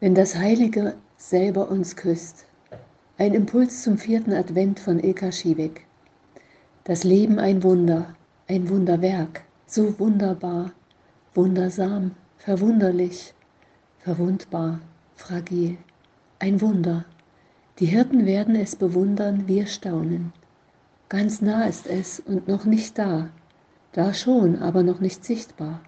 wenn das Heilige selber uns küsst. Ein Impuls zum vierten Advent von Ilka Schiewek. Das Leben ein Wunder, ein Wunderwerk, so wunderbar, wundersam, verwunderlich, verwundbar, fragil. Ein Wunder. Die Hirten werden es bewundern, wir staunen. Ganz nah ist es und noch nicht da. Da schon, aber noch nicht sichtbar.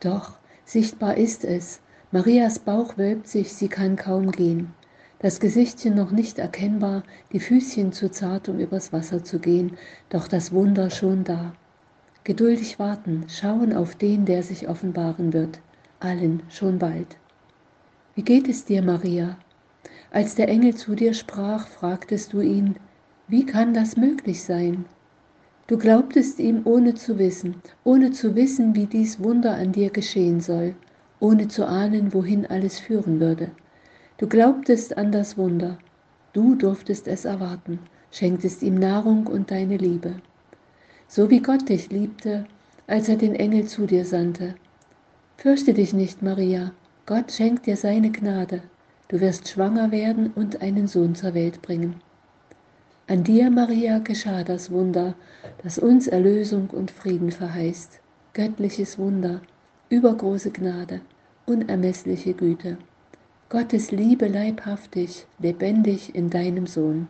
Doch, sichtbar ist es, Marias Bauch wölbt sich, sie kann kaum gehen. Das Gesichtchen noch nicht erkennbar, die Füßchen zu zart, um übers Wasser zu gehen, doch das Wunder schon da. Geduldig warten, schauen auf den, der sich offenbaren wird, allen schon bald. Wie geht es dir, Maria? Als der Engel zu dir sprach, fragtest du ihn, wie kann das möglich sein? Du glaubtest ihm ohne zu wissen, ohne zu wissen, wie dies Wunder an dir geschehen soll, ohne zu ahnen, wohin alles führen würde. Du glaubtest an das Wunder, du durftest es erwarten, schenktest ihm Nahrung und deine Liebe. So wie Gott dich liebte, als er den Engel zu dir sandte. Fürchte dich nicht, Maria, Gott schenkt dir seine Gnade, du wirst schwanger werden und einen Sohn zur Welt bringen. An dir, Maria, geschah das Wunder, das uns Erlösung und Frieden verheißt, göttliches Wunder, übergroße Gnade, unermessliche Güte. Gottes Liebe leibhaftig, lebendig in deinem Sohn.